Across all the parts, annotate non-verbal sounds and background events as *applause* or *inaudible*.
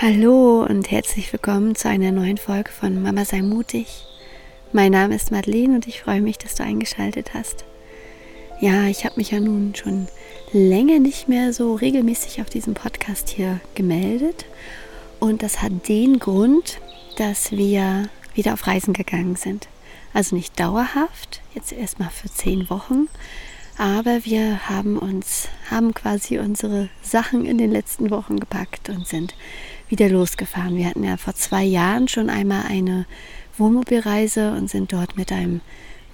Hallo und herzlich willkommen zu einer neuen Folge von Mama sei mutig. Mein Name ist Madeleine und ich freue mich, dass du eingeschaltet hast. Ja, ich habe mich ja nun schon länger nicht mehr so regelmäßig auf diesem Podcast hier gemeldet und das hat den Grund, dass wir wieder auf Reisen gegangen sind. Also nicht dauerhaft, jetzt erstmal für zehn Wochen, aber wir haben uns, haben quasi unsere Sachen in den letzten Wochen gepackt und sind wieder losgefahren. Wir hatten ja vor zwei Jahren schon einmal eine Wohnmobilreise und sind dort mit einem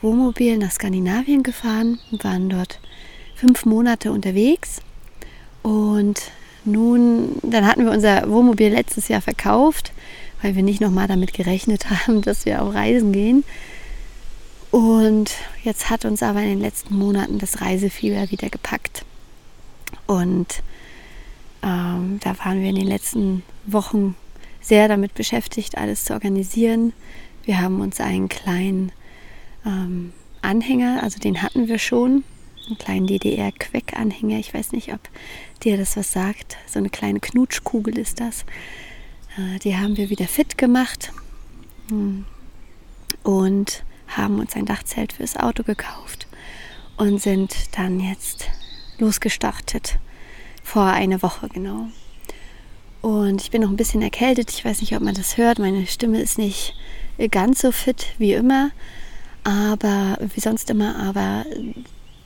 Wohnmobil nach Skandinavien gefahren und waren dort fünf Monate unterwegs. Und nun, dann hatten wir unser Wohnmobil letztes Jahr verkauft, weil wir nicht nochmal damit gerechnet *laughs* haben, dass wir auf Reisen gehen. Und jetzt hat uns aber in den letzten Monaten das Reisefieber wieder gepackt. Und ähm, da waren wir in den letzten Wochen sehr damit beschäftigt, alles zu organisieren. Wir haben uns einen kleinen ähm, Anhänger, also den hatten wir schon, einen kleinen DDR-Queck-Anhänger. Ich weiß nicht, ob dir das was sagt. So eine kleine Knutschkugel ist das. Äh, die haben wir wieder fit gemacht hm. und haben uns ein Dachzelt fürs Auto gekauft und sind dann jetzt losgestartet vor einer Woche genau. Und ich bin noch ein bisschen erkältet. Ich weiß nicht, ob man das hört. Meine Stimme ist nicht ganz so fit wie immer, aber wie sonst immer. Aber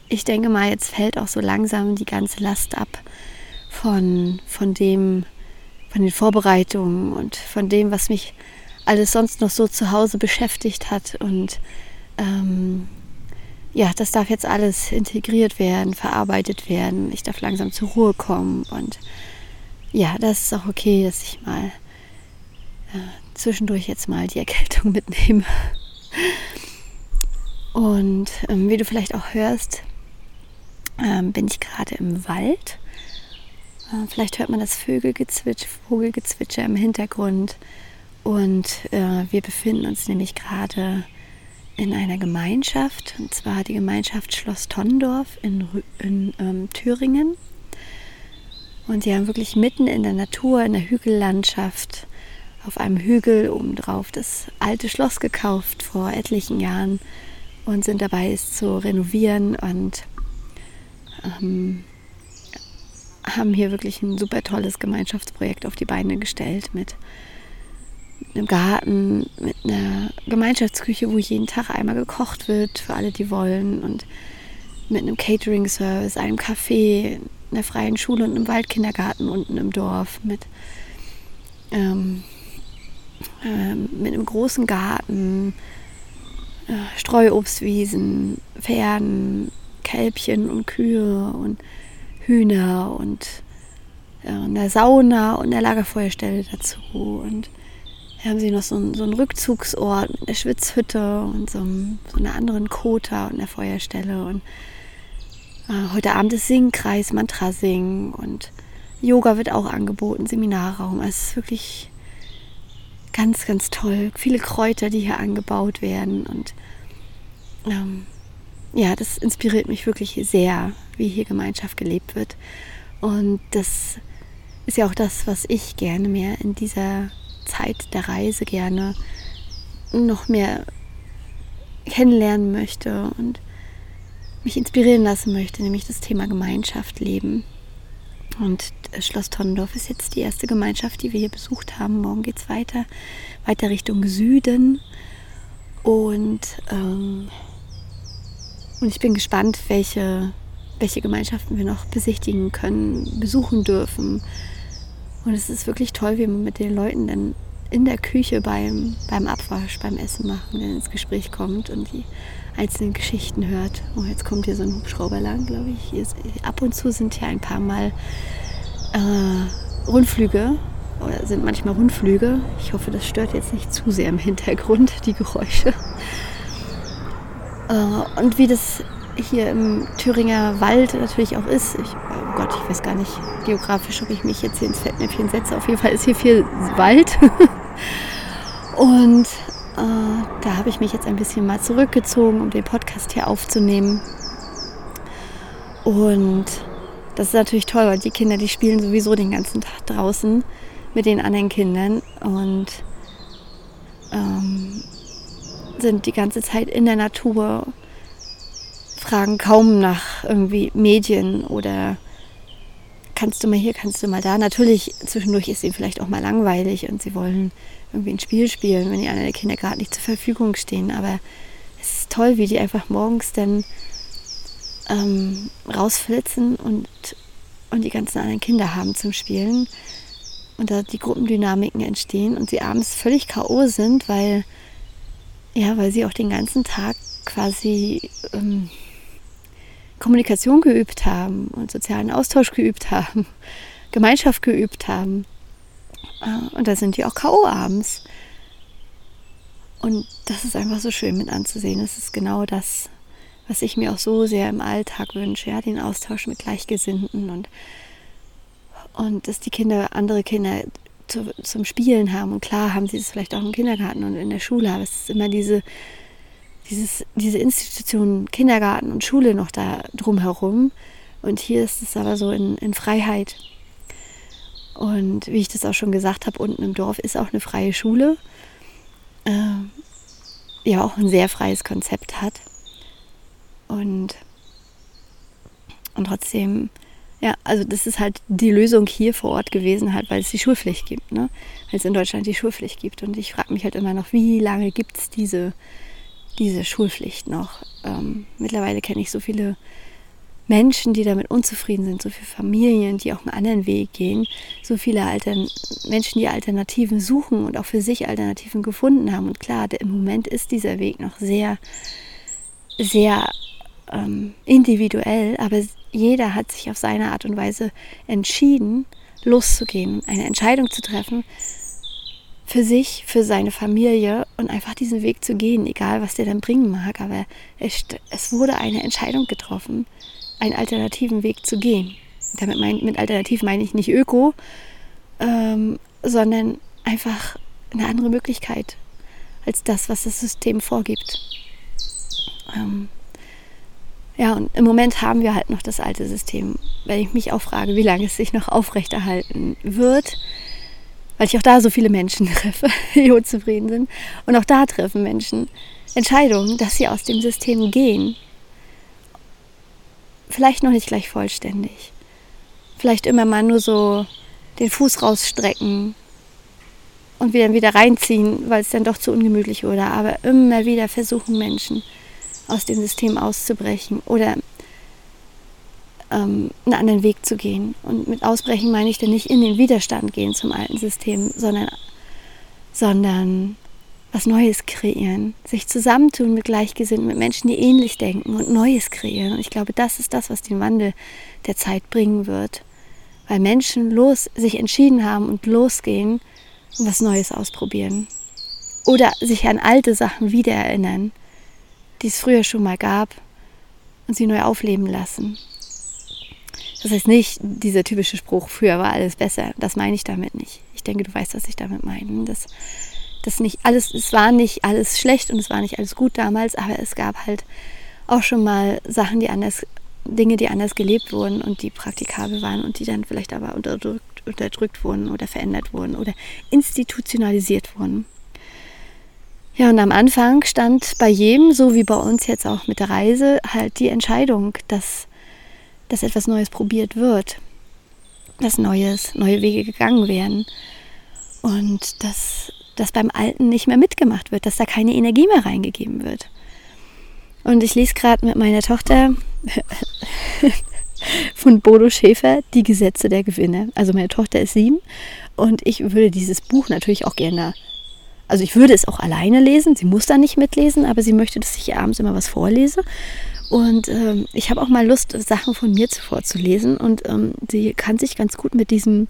ich denke mal, jetzt fällt auch so langsam die ganze Last ab von, von dem, von den Vorbereitungen und von dem, was mich alles sonst noch so zu Hause beschäftigt hat. Und ähm, ja, das darf jetzt alles integriert werden, verarbeitet werden. Ich darf langsam zur Ruhe kommen und ja, das ist auch okay, dass ich mal äh, zwischendurch jetzt mal die Erkältung *laughs* mitnehme. Und ähm, wie du vielleicht auch hörst, ähm, bin ich gerade im Wald. Äh, vielleicht hört man das Vögelgezwitscher, Vogelgezwitscher im Hintergrund. Und äh, wir befinden uns nämlich gerade in einer Gemeinschaft, und zwar die Gemeinschaft Schloss Tondorf in, in ähm, Thüringen. Und sie haben wirklich mitten in der Natur, in der Hügellandschaft, auf einem Hügel obendrauf das alte Schloss gekauft vor etlichen Jahren und sind dabei, es zu renovieren und ähm, haben hier wirklich ein super tolles Gemeinschaftsprojekt auf die Beine gestellt mit einem Garten, mit einer Gemeinschaftsküche, wo jeden Tag einmal gekocht wird für alle, die wollen und mit einem Catering-Service, einem Café, einer freien Schule und einem Waldkindergarten unten im Dorf, mit, ähm, äh, mit einem großen Garten, äh, Streuobstwiesen, Pferden, Kälbchen und Kühe und Hühner und äh, einer Sauna und einer Lagerfeuerstelle dazu und haben sie noch so einen, so einen Rückzugsort mit einer Schwitzhütte und so, einem, so einer anderen Kota und einer Feuerstelle. Und äh, heute Abend ist Singkreis, Mantra singen und Yoga wird auch angeboten, Seminarraum. Also es ist wirklich ganz, ganz toll. Viele Kräuter, die hier angebaut werden. Und ähm, ja, das inspiriert mich wirklich sehr, wie hier Gemeinschaft gelebt wird. Und das ist ja auch das, was ich gerne mehr in dieser Zeit der Reise gerne noch mehr kennenlernen möchte und mich inspirieren lassen möchte, nämlich das Thema Gemeinschaft leben. Und Schloss Tonnendorf ist jetzt die erste Gemeinschaft, die wir hier besucht haben. Morgen geht es weiter, weiter Richtung Süden. Und, ähm, und ich bin gespannt, welche, welche Gemeinschaften wir noch besichtigen können, besuchen dürfen. Und es ist wirklich toll, wie man mit den Leuten dann in der Küche beim, beim Abwasch, beim Essen machen, dann ins Gespräch kommt und die einzelnen Geschichten hört. Oh, jetzt kommt hier so ein Hubschrauber lang, glaube ich. Hier ist, ab und zu sind hier ein paar Mal äh, Rundflüge oder sind manchmal Rundflüge. Ich hoffe, das stört jetzt nicht zu sehr im Hintergrund, die Geräusche. Äh, und wie das hier im Thüringer Wald natürlich auch ist. Ich, oh Gott, ich weiß gar nicht geografisch, ob ich mich jetzt hier ins Fettnäpfchen setze. Auf jeden Fall ist hier viel Wald. *laughs* Und äh, da habe ich mich jetzt ein bisschen mal zurückgezogen, um den Podcast hier aufzunehmen. Und das ist natürlich toll, weil die Kinder, die spielen sowieso den ganzen Tag draußen mit den anderen Kindern und ähm, sind die ganze Zeit in der Natur, fragen kaum nach irgendwie Medien oder kannst du mal hier, kannst du mal da. Natürlich, zwischendurch ist ihnen vielleicht auch mal langweilig und sie wollen irgendwie ein Spiel spielen, wenn die anderen Kinder gerade nicht zur Verfügung stehen. Aber es ist toll, wie die einfach morgens dann ähm, rausflitzen und, und die ganzen anderen Kinder haben zum Spielen. Und da die Gruppendynamiken entstehen und sie abends völlig K.O. sind, weil, ja, weil sie auch den ganzen Tag quasi ähm, Kommunikation geübt haben und sozialen Austausch geübt haben, *laughs* Gemeinschaft geübt haben. Äh, und da sind die auch K.O. abends. Und das ist einfach so schön mit anzusehen. Das ist genau das, was ich mir auch so sehr im Alltag wünsche, ja, den Austausch mit Gleichgesinnten und, und dass die Kinder andere Kinder zu, zum Spielen haben. Und klar haben sie es vielleicht auch im Kindergarten und in der Schule, aber es ist immer diese, dieses, diese Institution Kindergarten und Schule noch da drumherum. Und hier ist es aber so in, in Freiheit. Und wie ich das auch schon gesagt habe, unten im Dorf ist auch eine freie Schule, äh, ja auch ein sehr freies Konzept hat. Und, und trotzdem, ja, also das ist halt die Lösung hier vor Ort gewesen, halt, weil es die Schulpflicht gibt, ne? Weil es in Deutschland die Schulpflicht gibt. Und ich frage mich halt immer noch, wie lange gibt es diese, diese Schulpflicht noch? Ähm, mittlerweile kenne ich so viele Menschen, die damit unzufrieden sind, so viele Familien, die auch einen anderen Weg gehen, so viele Altern Menschen, die Alternativen suchen und auch für sich Alternativen gefunden haben. Und klar, im Moment ist dieser Weg noch sehr, sehr ähm, individuell, aber jeder hat sich auf seine Art und Weise entschieden, loszugehen, eine Entscheidung zu treffen für sich, für seine Familie und einfach diesen Weg zu gehen, egal was der dann bringen mag. Aber es, es wurde eine Entscheidung getroffen einen alternativen Weg zu gehen. Damit mein, mit alternativ meine ich nicht öko, ähm, sondern einfach eine andere Möglichkeit als das, was das System vorgibt. Ähm, ja, und im Moment haben wir halt noch das alte System. Wenn ich mich auch frage, wie lange es sich noch aufrechterhalten wird, weil ich auch da so viele Menschen *laughs* treffe, die unzufrieden sind. Und auch da treffen Menschen Entscheidungen, dass sie aus dem System gehen vielleicht noch nicht gleich vollständig. Vielleicht immer mal nur so den Fuß rausstrecken und wieder wieder reinziehen, weil es dann doch zu ungemütlich wurde. Aber immer wieder versuchen Menschen aus dem System auszubrechen oder ähm, einen anderen Weg zu gehen. Und mit Ausbrechen meine ich dann nicht in den Widerstand gehen zum alten System, sondern, sondern was Neues kreieren, sich zusammentun mit Gleichgesinnten, mit Menschen, die ähnlich denken und Neues kreieren. Und ich glaube, das ist das, was den Wandel der Zeit bringen wird. Weil Menschen los sich entschieden haben und losgehen und was Neues ausprobieren. Oder sich an alte Sachen wiedererinnern, die es früher schon mal gab und sie neu aufleben lassen. Das heißt nicht dieser typische Spruch, früher war alles besser. Das meine ich damit nicht. Ich denke, du weißt, was ich damit meine. Das das nicht alles, es war nicht alles schlecht und es war nicht alles gut damals, aber es gab halt auch schon mal Sachen, die anders, Dinge, die anders gelebt wurden und die praktikabel waren und die dann vielleicht aber unterdrückt, unterdrückt wurden oder verändert wurden oder institutionalisiert wurden. Ja, und am Anfang stand bei jedem, so wie bei uns jetzt auch mit der Reise, halt die Entscheidung, dass, dass etwas Neues probiert wird, dass Neues, neue Wege gegangen werden und dass dass beim Alten nicht mehr mitgemacht wird, dass da keine Energie mehr reingegeben wird. Und ich lese gerade mit meiner Tochter *laughs* von Bodo Schäfer Die Gesetze der Gewinne. Also meine Tochter ist sieben und ich würde dieses Buch natürlich auch gerne, also ich würde es auch alleine lesen. Sie muss da nicht mitlesen, aber sie möchte, dass ich abends immer was vorlese. Und ähm, ich habe auch mal Lust, Sachen von mir vorzulesen. Und ähm, sie kann sich ganz gut mit diesem,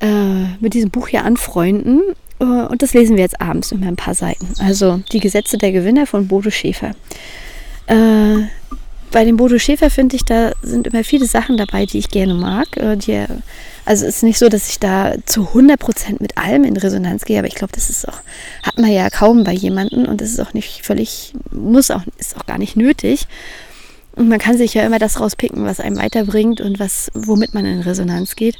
äh, mit diesem Buch hier anfreunden. Äh, und das lesen wir jetzt abends immer ein paar Seiten. Also die Gesetze der Gewinner von Bodo Schäfer. Äh, bei dem Bodo Schäfer finde ich, da sind immer viele Sachen dabei, die ich gerne mag. Äh, die, also es ist nicht so, dass ich da zu 100% mit allem in Resonanz gehe, aber ich glaube, das ist auch, hat man ja kaum bei jemandem und das ist auch nicht völlig, muss auch, ist auch gar nicht nötig. Und man kann sich ja immer das rauspicken, was einem weiterbringt und was, womit man in Resonanz geht.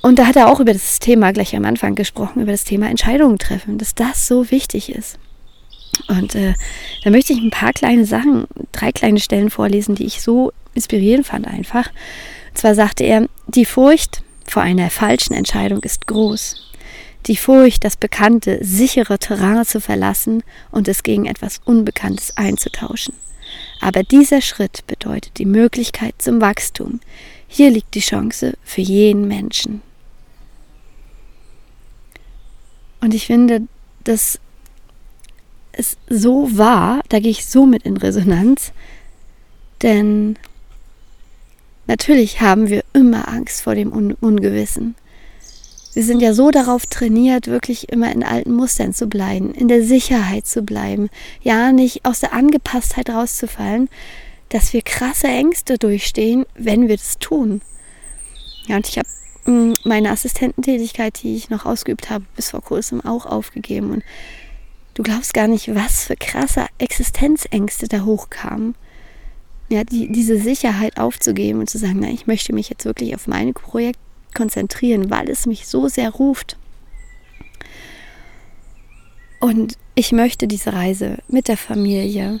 Und da hat er auch über das Thema gleich am Anfang gesprochen, über das Thema Entscheidungen treffen, dass das so wichtig ist. Und äh, da möchte ich ein paar kleine Sachen, drei kleine Stellen vorlesen, die ich so inspirierend fand einfach. Und zwar sagte er, die Furcht vor einer falschen Entscheidung ist groß. Die Furcht, das bekannte, sichere Terrain zu verlassen und es gegen etwas Unbekanntes einzutauschen. Aber dieser Schritt bedeutet die Möglichkeit zum Wachstum. Hier liegt die Chance für jeden Menschen. Und ich finde, dass es so war, da gehe ich so mit in Resonanz, denn natürlich haben wir immer Angst vor dem Un Ungewissen. Wir sind ja so darauf trainiert, wirklich immer in alten Mustern zu bleiben, in der Sicherheit zu bleiben, ja nicht aus der Angepasstheit rauszufallen, dass wir krasse Ängste durchstehen, wenn wir das tun. Ja, und ich habe hm, meine Assistententätigkeit, die ich noch ausgeübt habe, bis vor kurzem auch aufgegeben. Und du glaubst gar nicht, was für krasse Existenzängste da hochkamen. Ja, die, diese Sicherheit aufzugeben und zu sagen, na, ich möchte mich jetzt wirklich auf mein Projekt konzentrieren, weil es mich so sehr ruft. Und ich möchte diese Reise mit der Familie,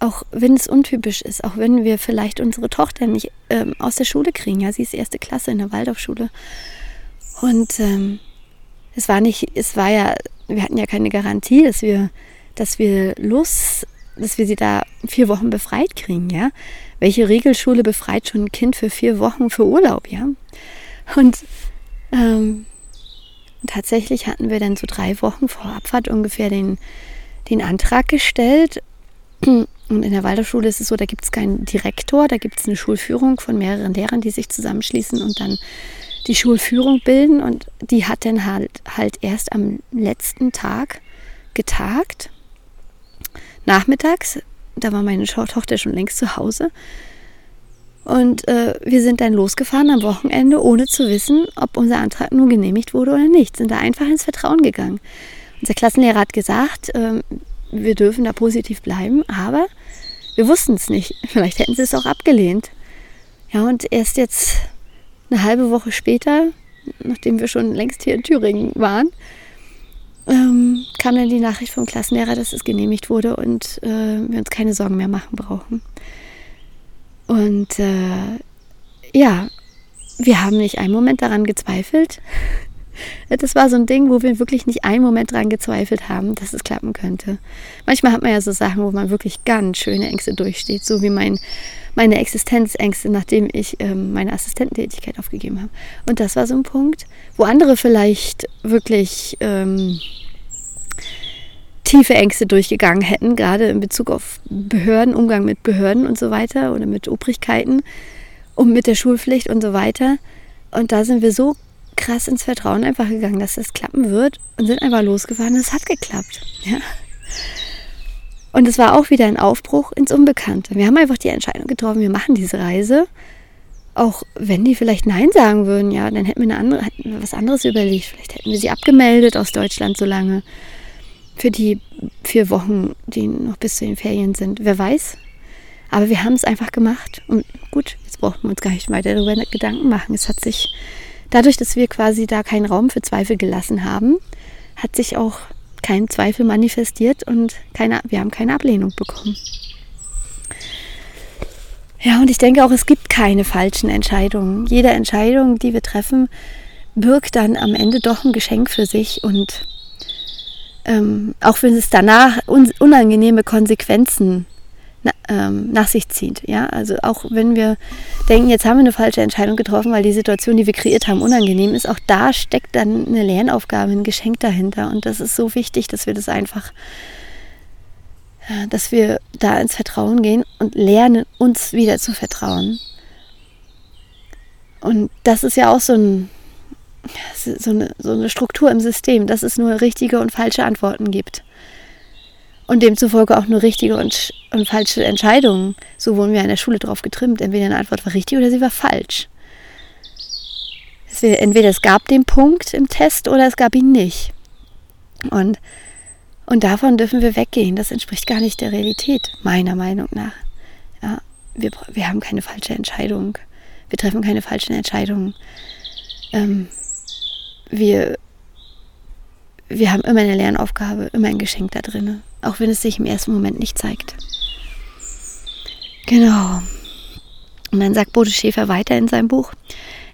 auch wenn es untypisch ist, auch wenn wir vielleicht unsere Tochter nicht ähm, aus der Schule kriegen. Ja, sie ist erste Klasse in der Waldorfschule. Und ähm, es war nicht, es war ja, wir hatten ja keine Garantie, dass wir, dass wir los, dass wir sie da vier Wochen befreit kriegen, ja. Welche Regelschule befreit schon ein Kind für vier Wochen für Urlaub, ja? Und ähm, tatsächlich hatten wir dann so drei Wochen vor Abfahrt ungefähr den, den Antrag gestellt. Und in der Waldorfschule ist es so, da gibt es keinen Direktor, da gibt es eine Schulführung von mehreren Lehrern, die sich zusammenschließen und dann die Schulführung bilden. Und die hat dann halt, halt erst am letzten Tag getagt, nachmittags. Da war meine Tochter schon längst zu Hause. Und äh, wir sind dann losgefahren am Wochenende, ohne zu wissen, ob unser Antrag nun genehmigt wurde oder nicht. Sind da einfach ins Vertrauen gegangen. Unser Klassenlehrer hat gesagt, äh, wir dürfen da positiv bleiben, aber wir wussten es nicht. *laughs* Vielleicht hätten sie es auch abgelehnt. Ja, und erst jetzt eine halbe Woche später, nachdem wir schon längst hier in Thüringen waren, ähm, kam dann die Nachricht vom Klassenlehrer, dass es genehmigt wurde und äh, wir uns keine Sorgen mehr machen brauchen. Und äh, ja, wir haben nicht einen Moment daran gezweifelt. Das war so ein Ding, wo wir wirklich nicht einen Moment daran gezweifelt haben, dass es klappen könnte. Manchmal hat man ja so Sachen, wo man wirklich ganz schöne Ängste durchsteht, so wie mein, meine Existenzängste, nachdem ich ähm, meine Assistententätigkeit aufgegeben habe. Und das war so ein Punkt, wo andere vielleicht wirklich ähm, tiefe Ängste durchgegangen hätten, gerade in Bezug auf Behörden, Umgang mit Behörden und so weiter oder mit Obrigkeiten und mit der Schulpflicht und so weiter. Und da sind wir so krass ins Vertrauen einfach gegangen, dass das klappen wird und sind einfach losgefahren. Es hat geklappt. Ja. Und es war auch wieder ein Aufbruch ins Unbekannte. Wir haben einfach die Entscheidung getroffen, wir machen diese Reise. Auch wenn die vielleicht Nein sagen würden, ja, dann hätten wir, andere, hätten wir was anderes überlegt. Vielleicht hätten wir sie abgemeldet aus Deutschland so lange für die vier Wochen, die noch bis zu den Ferien sind. Wer weiß. Aber wir haben es einfach gemacht. Und gut, jetzt brauchen wir uns gar nicht weiter darüber Gedanken machen. Es hat sich, dadurch, dass wir quasi da keinen Raum für Zweifel gelassen haben, hat sich auch kein Zweifel manifestiert und keine, wir haben keine Ablehnung bekommen. Ja, und ich denke auch, es gibt keine falschen Entscheidungen. Jede Entscheidung, die wir treffen, birgt dann am Ende doch ein Geschenk für sich und ähm, auch wenn es danach un unangenehme Konsequenzen ähm, nach sich zieht. Ja? Also auch wenn wir denken, jetzt haben wir eine falsche Entscheidung getroffen, weil die Situation, die wir kreiert haben, unangenehm ist, auch da steckt dann eine Lernaufgabe, ein Geschenk dahinter. Und das ist so wichtig, dass wir das einfach, ja, dass wir da ins Vertrauen gehen und lernen, uns wieder zu vertrauen. Und das ist ja auch so ein so eine, so eine Struktur im System, dass es nur richtige und falsche Antworten gibt. Und demzufolge auch nur richtige und, und falsche Entscheidungen. So wurden wir in der Schule drauf getrimmt. Entweder eine Antwort war richtig oder sie war falsch. Entweder es gab den Punkt im Test oder es gab ihn nicht. Und, und davon dürfen wir weggehen. Das entspricht gar nicht der Realität, meiner Meinung nach. Ja, wir, wir haben keine falsche Entscheidung. Wir treffen keine falschen Entscheidungen. Ähm, wir, wir haben immer eine Lernaufgabe, immer ein Geschenk da drin, auch wenn es sich im ersten Moment nicht zeigt. Genau. Und dann sagt Bodo Schäfer weiter in seinem Buch,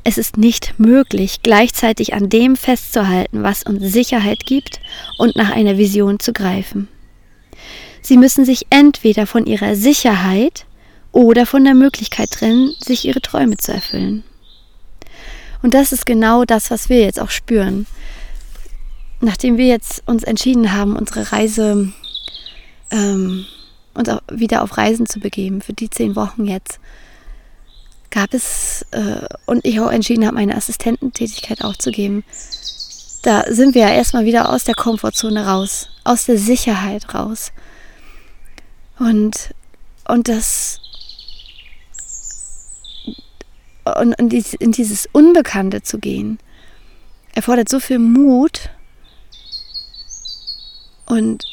es ist nicht möglich, gleichzeitig an dem festzuhalten, was uns Sicherheit gibt und nach einer Vision zu greifen. Sie müssen sich entweder von ihrer Sicherheit oder von der Möglichkeit trennen, sich ihre Träume zu erfüllen. Und das ist genau das, was wir jetzt auch spüren. Nachdem wir jetzt uns entschieden haben, unsere Reise, ähm, uns auch wieder auf Reisen zu begeben, für die zehn Wochen jetzt, gab es, äh, und ich auch entschieden habe, meine Assistententätigkeit aufzugeben, da sind wir ja erstmal wieder aus der Komfortzone raus, aus der Sicherheit raus. Und, und das und, und in dieses Unbekannte zu gehen, erfordert so viel Mut und,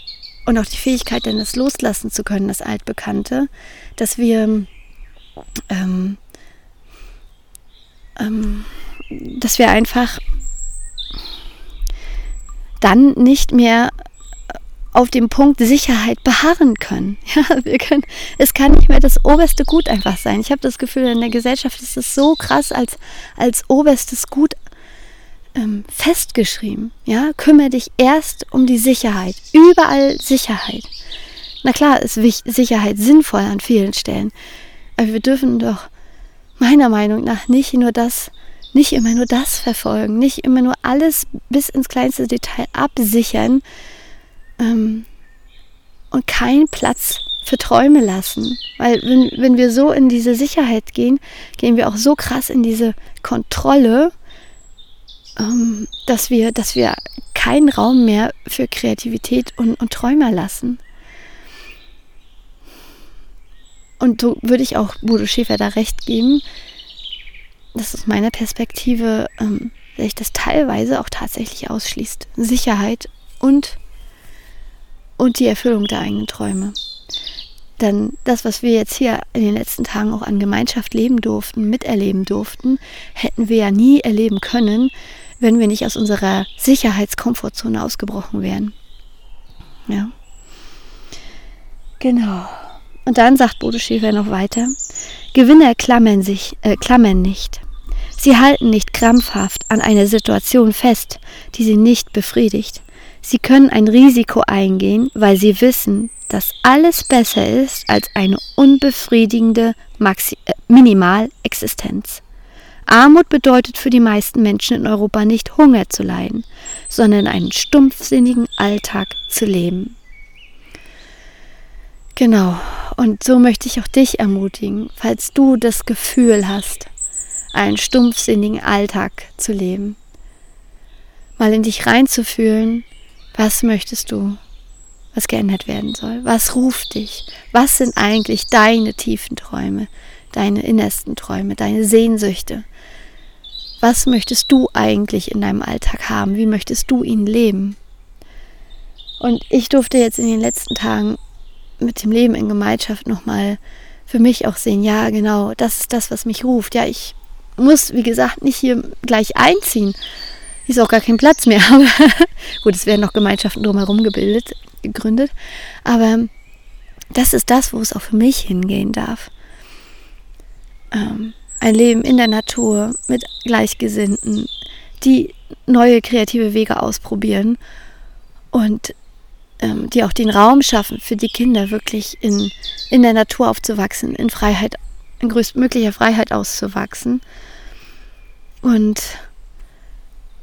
und auch die Fähigkeit, dann das loslassen zu können, das Altbekannte, dass wir, ähm, ähm, dass wir einfach dann nicht mehr auf dem Punkt Sicherheit beharren können. *laughs* Ja, wir können, es kann nicht mehr das oberste Gut einfach sein. Ich habe das Gefühl, in der Gesellschaft ist es so krass als, als oberstes Gut ähm, festgeschrieben. Ja, kümmere dich erst um die Sicherheit. Überall Sicherheit. Na klar ist Sicherheit sinnvoll an vielen Stellen. Aber wir dürfen doch meiner Meinung nach nicht nur das, nicht immer nur das verfolgen, nicht immer nur alles bis ins kleinste Detail absichern, ähm, und keinen Platz für Träume lassen. Weil wenn, wenn wir so in diese Sicherheit gehen, gehen wir auch so krass in diese Kontrolle, ähm, dass, wir, dass wir keinen Raum mehr für Kreativität und, und Träume lassen. Und so würde ich auch Bodo Schäfer da recht geben, dass aus meiner Perspektive ähm, sich das teilweise auch tatsächlich ausschließt. Sicherheit und und die Erfüllung der eigenen Träume. Denn das, was wir jetzt hier in den letzten Tagen auch an Gemeinschaft leben durften, miterleben durften, hätten wir ja nie erleben können, wenn wir nicht aus unserer Sicherheitskomfortzone ausgebrochen wären. Ja. Genau. Und dann sagt Bodo Schäfer noch weiter, Gewinner klammern sich, äh, klammern nicht. Sie halten nicht krampfhaft an einer Situation fest, die sie nicht befriedigt. Sie können ein Risiko eingehen, weil sie wissen, dass alles besser ist als eine unbefriedigende Maxi äh, Minimalexistenz. Armut bedeutet für die meisten Menschen in Europa nicht Hunger zu leiden, sondern einen stumpfsinnigen Alltag zu leben. Genau, und so möchte ich auch dich ermutigen, falls du das Gefühl hast, einen stumpfsinnigen Alltag zu leben, mal in dich reinzufühlen was möchtest du, was geändert werden soll? Was ruft dich? Was sind eigentlich deine tiefen Träume, deine innersten Träume, deine Sehnsüchte? Was möchtest du eigentlich in deinem Alltag haben? Wie möchtest du ihn leben? Und ich durfte jetzt in den letzten Tagen mit dem Leben in Gemeinschaft nochmal für mich auch sehen, ja, genau, das ist das, was mich ruft. Ja, ich muss, wie gesagt, nicht hier gleich einziehen, ist auch gar kein Platz mehr. *laughs* Aber gut, es werden noch Gemeinschaften drumherum gebildet, gegründet. Aber das ist das, wo es auch für mich hingehen darf. Ähm, ein Leben in der Natur mit Gleichgesinnten, die neue kreative Wege ausprobieren und ähm, die auch den Raum schaffen für die Kinder wirklich in, in der Natur aufzuwachsen, in Freiheit, in größtmöglicher Freiheit auszuwachsen. Und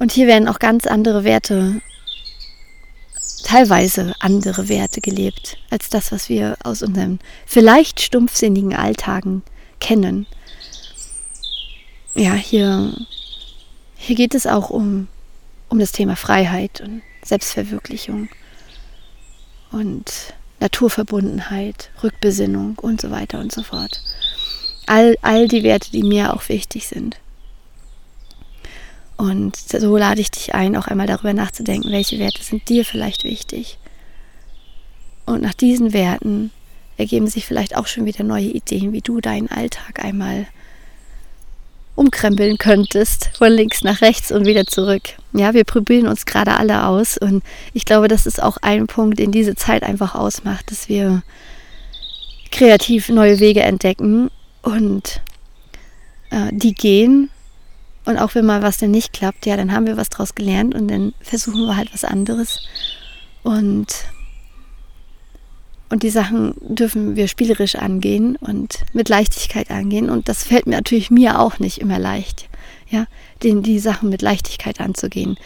und hier werden auch ganz andere Werte, teilweise andere Werte gelebt, als das, was wir aus unseren vielleicht stumpfsinnigen Alltagen kennen. Ja, hier, hier geht es auch um, um das Thema Freiheit und Selbstverwirklichung und Naturverbundenheit, Rückbesinnung und so weiter und so fort. All, all die Werte, die mir auch wichtig sind. Und so lade ich dich ein, auch einmal darüber nachzudenken, welche Werte sind dir vielleicht wichtig. Und nach diesen Werten ergeben sich vielleicht auch schon wieder neue Ideen, wie du deinen Alltag einmal umkrempeln könntest, von links nach rechts und wieder zurück. Ja, wir probieren uns gerade alle aus und ich glaube, das ist auch ein Punkt, den diese Zeit einfach ausmacht, dass wir kreativ neue Wege entdecken und äh, die gehen. Und auch wenn mal was denn nicht klappt, ja, dann haben wir was draus gelernt und dann versuchen wir halt was anderes. Und und die Sachen dürfen wir spielerisch angehen und mit Leichtigkeit angehen. Und das fällt mir natürlich mir auch nicht immer leicht, ja, den, die Sachen mit Leichtigkeit anzugehen.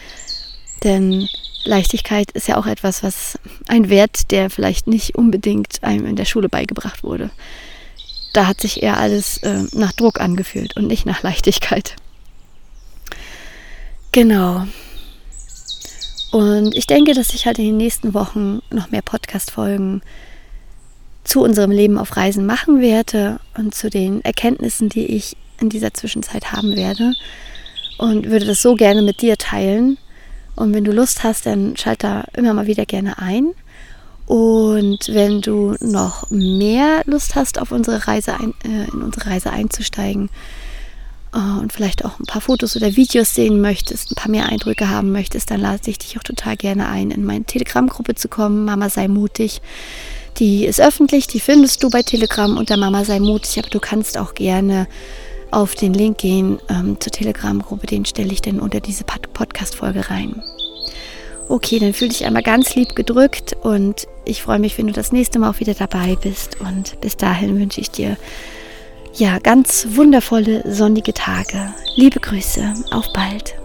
Denn Leichtigkeit ist ja auch etwas, was ein Wert, der vielleicht nicht unbedingt einem in der Schule beigebracht wurde. Da hat sich eher alles äh, nach Druck angefühlt und nicht nach Leichtigkeit. Genau. Und ich denke, dass ich halt in den nächsten Wochen noch mehr Podcast-Folgen zu unserem Leben auf Reisen machen werde und zu den Erkenntnissen, die ich in dieser Zwischenzeit haben werde. Und würde das so gerne mit dir teilen. Und wenn du Lust hast, dann schalt da immer mal wieder gerne ein. Und wenn du noch mehr Lust hast, auf unsere Reise ein, äh, in unsere Reise einzusteigen äh, und vielleicht auch ein paar Fotos oder Videos sehen möchtest, ein paar mehr Eindrücke haben möchtest, dann lade ich dich auch total gerne ein, in meine Telegram-Gruppe zu kommen. Mama sei mutig. Die ist öffentlich, die findest du bei Telegram unter Mama sei mutig, aber du kannst auch gerne auf den Link gehen ähm, zur Telegram-Gruppe, den stelle ich dann unter diese Podcast-Folge rein. Okay, dann fühl dich einmal ganz lieb gedrückt und ich freue mich, wenn du das nächste Mal auch wieder dabei bist. Und bis dahin wünsche ich dir ja ganz wundervolle sonnige Tage. Liebe Grüße, auf bald.